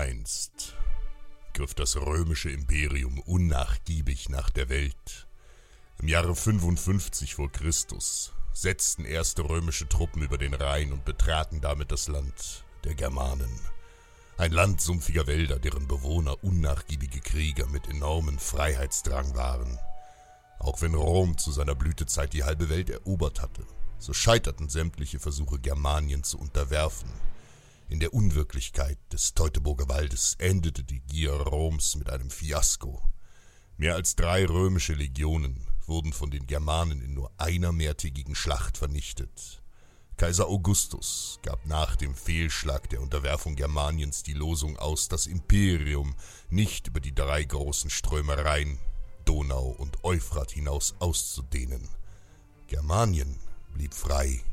Einst griff das römische Imperium unnachgiebig nach der Welt. Im Jahre 55 vor Christus setzten erste römische Truppen über den Rhein und betraten damit das Land der Germanen. Ein Land sumpfiger Wälder, deren Bewohner unnachgiebige Krieger mit enormen Freiheitsdrang waren. Auch wenn Rom zu seiner Blütezeit die halbe Welt erobert hatte, so scheiterten sämtliche Versuche, Germanien zu unterwerfen. In der Unwirklichkeit des Teutoburger Waldes endete die Gier Roms mit einem Fiasko. Mehr als drei römische Legionen wurden von den Germanen in nur einer mehrtägigen Schlacht vernichtet. Kaiser Augustus gab nach dem Fehlschlag der Unterwerfung Germaniens die Losung aus, das Imperium nicht über die drei großen Ströme Rhein, Donau und Euphrat hinaus auszudehnen. Germanien blieb frei.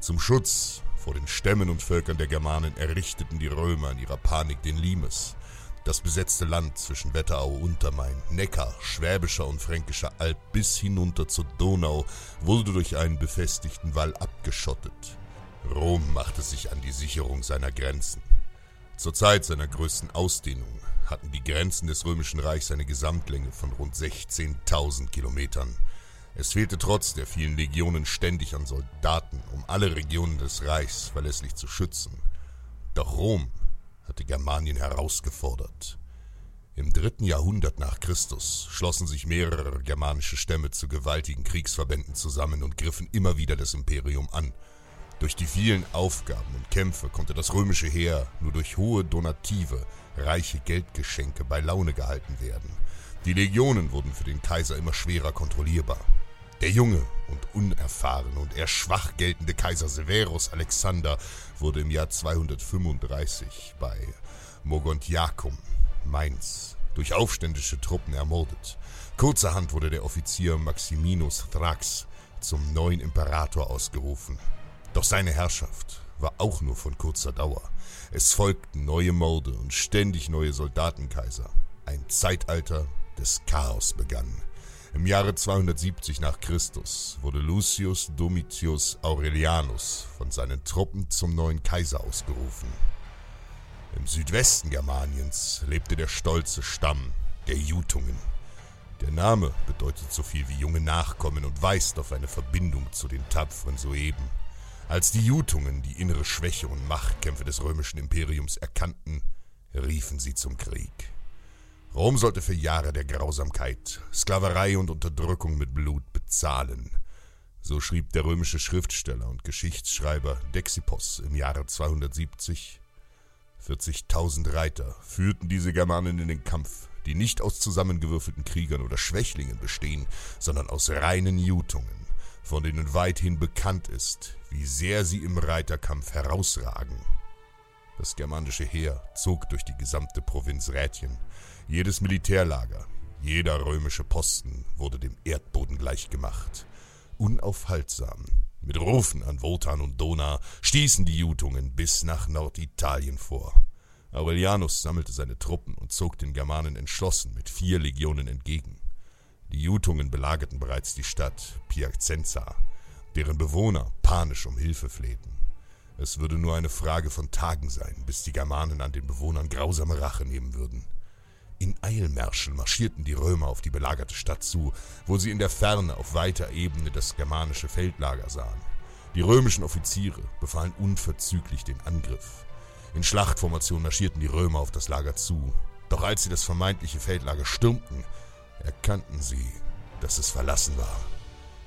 Zum Schutz vor den Stämmen und Völkern der Germanen errichteten die Römer in ihrer Panik den Limes, das besetzte Land zwischen Wetterau, Untermain, Neckar, Schwäbischer und Fränkischer Alb bis hinunter zur Donau wurde durch einen befestigten Wall abgeschottet. Rom machte sich an die Sicherung seiner Grenzen. Zur Zeit seiner größten Ausdehnung hatten die Grenzen des Römischen Reichs eine Gesamtlänge von rund 16.000 Kilometern. Es fehlte trotz der vielen Legionen ständig an Soldaten, um alle Regionen des Reichs verlässlich zu schützen. Doch Rom hatte Germanien herausgefordert. Im dritten Jahrhundert nach Christus schlossen sich mehrere germanische Stämme zu gewaltigen Kriegsverbänden zusammen und griffen immer wieder das Imperium an. Durch die vielen Aufgaben und Kämpfe konnte das römische Heer nur durch hohe Donative, reiche Geldgeschenke bei Laune gehalten werden. Die Legionen wurden für den Kaiser immer schwerer kontrollierbar. Der junge und unerfahrene und eher schwach geltende Kaiser Severus Alexander wurde im Jahr 235 bei Mogontiacum, Mainz, durch aufständische Truppen ermordet. Kurzerhand wurde der Offizier Maximinus Thrax zum neuen Imperator ausgerufen. Doch seine Herrschaft war auch nur von kurzer Dauer. Es folgten neue Morde und ständig neue Soldatenkaiser. Ein Zeitalter des Chaos begann. Im Jahre 270 nach Christus wurde Lucius Domitius Aurelianus von seinen Truppen zum neuen Kaiser ausgerufen. Im Südwesten Germaniens lebte der stolze Stamm der Jutungen. Der Name bedeutet so viel wie junge Nachkommen und weist auf eine Verbindung zu den tapferen Sueben. Als die Jutungen die innere Schwäche und Machtkämpfe des römischen Imperiums erkannten, riefen sie zum Krieg. Rom sollte für Jahre der Grausamkeit, Sklaverei und Unterdrückung mit Blut bezahlen. So schrieb der römische Schriftsteller und Geschichtsschreiber Dexippos im Jahre 270. 40.000 Reiter führten diese Germanen in den Kampf, die nicht aus zusammengewürfelten Kriegern oder Schwächlingen bestehen, sondern aus reinen Jutungen, von denen weithin bekannt ist, wie sehr sie im Reiterkampf herausragen. Das germanische Heer zog durch die gesamte Provinz Rätien, jedes Militärlager, jeder römische Posten wurde dem Erdboden gleichgemacht. Unaufhaltsam, mit Rufen an Wotan und Dona, stießen die Jutungen bis nach Norditalien vor. Aurelianus sammelte seine Truppen und zog den Germanen entschlossen mit vier Legionen entgegen. Die Jutungen belagerten bereits die Stadt Piacenza, deren Bewohner panisch um Hilfe flehten. Es würde nur eine Frage von Tagen sein, bis die Germanen an den Bewohnern grausame Rache nehmen würden. In Eilmärschen marschierten die Römer auf die belagerte Stadt zu, wo sie in der Ferne auf weiter Ebene das germanische Feldlager sahen. Die römischen Offiziere befahlen unverzüglich den Angriff. In Schlachtformation marschierten die Römer auf das Lager zu. Doch als sie das vermeintliche Feldlager stürmten, erkannten sie, dass es verlassen war.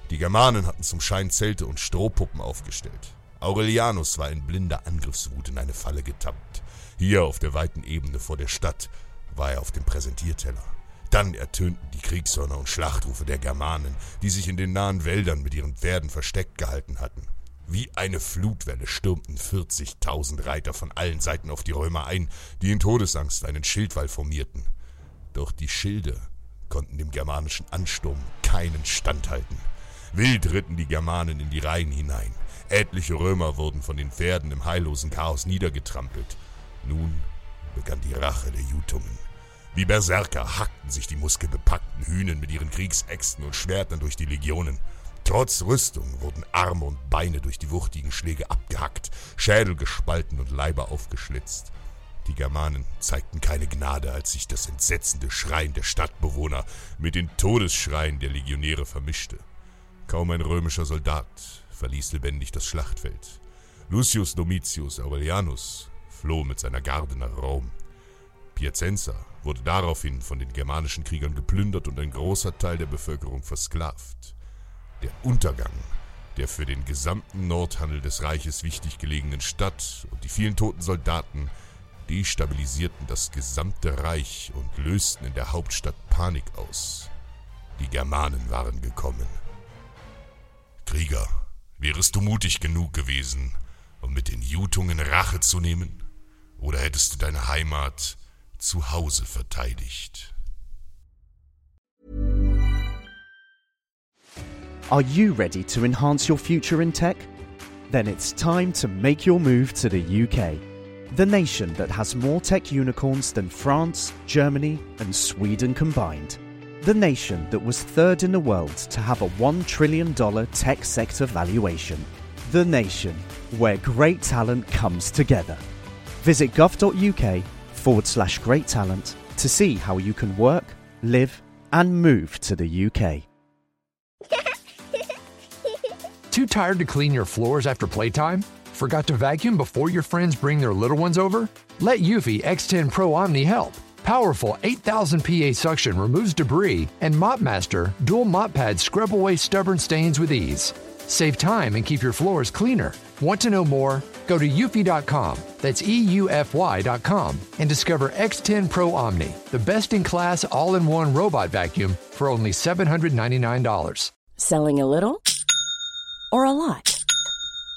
Die Germanen hatten zum Schein Zelte und Strohpuppen aufgestellt. Aurelianus war in blinder Angriffswut in eine Falle getappt. Hier auf der weiten Ebene vor der Stadt war er auf dem Präsentierteller. Dann ertönten die Kriegshörner und Schlachtrufe der Germanen, die sich in den nahen Wäldern mit ihren Pferden versteckt gehalten hatten. Wie eine Flutwelle stürmten 40.000 Reiter von allen Seiten auf die Römer ein, die in Todesangst einen Schildwall formierten. Doch die Schilde konnten dem germanischen Ansturm keinen Stand halten. Wild ritten die Germanen in die Reihen hinein. Etliche Römer wurden von den Pferden im heillosen Chaos niedergetrampelt. Nun begann die Rache der Jutungen. Wie Berserker hackten sich die muskelbepackten Hühnen mit ihren Kriegsäxten und Schwertern durch die Legionen. Trotz Rüstung wurden Arme und Beine durch die wuchtigen Schläge abgehackt, Schädel gespalten und Leiber aufgeschlitzt. Die Germanen zeigten keine Gnade, als sich das entsetzende Schreien der Stadtbewohner mit den Todesschreien der Legionäre vermischte. Kaum ein römischer Soldat verließ lebendig das Schlachtfeld. Lucius Domitius Aurelianus floh mit seiner Garde nach Rom. Piacenza wurde daraufhin von den germanischen Kriegern geplündert und ein großer Teil der Bevölkerung versklavt. Der Untergang der für den gesamten Nordhandel des Reiches wichtig gelegenen Stadt und die vielen toten Soldaten destabilisierten das gesamte Reich und lösten in der Hauptstadt Panik aus. Die Germanen waren gekommen. Krieger, wärest du mutig genug gewesen, um mit den Jutungen Rache zu nehmen? Oder hättest du deine Heimat zu Hause verteidigt? Are you ready to enhance your future in tech? Then it's time to make your move to the UK, the nation that has more tech unicorns than France, Germany, and Sweden combined. The nation that was third in the world to have a $1 trillion tech sector valuation. The nation where great talent comes together. Visit gov.uk forward slash great talent to see how you can work, live, and move to the UK. Too tired to clean your floors after playtime? Forgot to vacuum before your friends bring their little ones over? Let Eufy X10 Pro Omni help. Powerful 8000 PA suction removes debris, and MopMaster dual mop pads scrub away stubborn stains with ease. Save time and keep your floors cleaner. Want to know more? Go to eufy.com, that's EUFY.com, and discover X10 Pro Omni, the best in class all in one robot vacuum for only $799. Selling a little or a lot?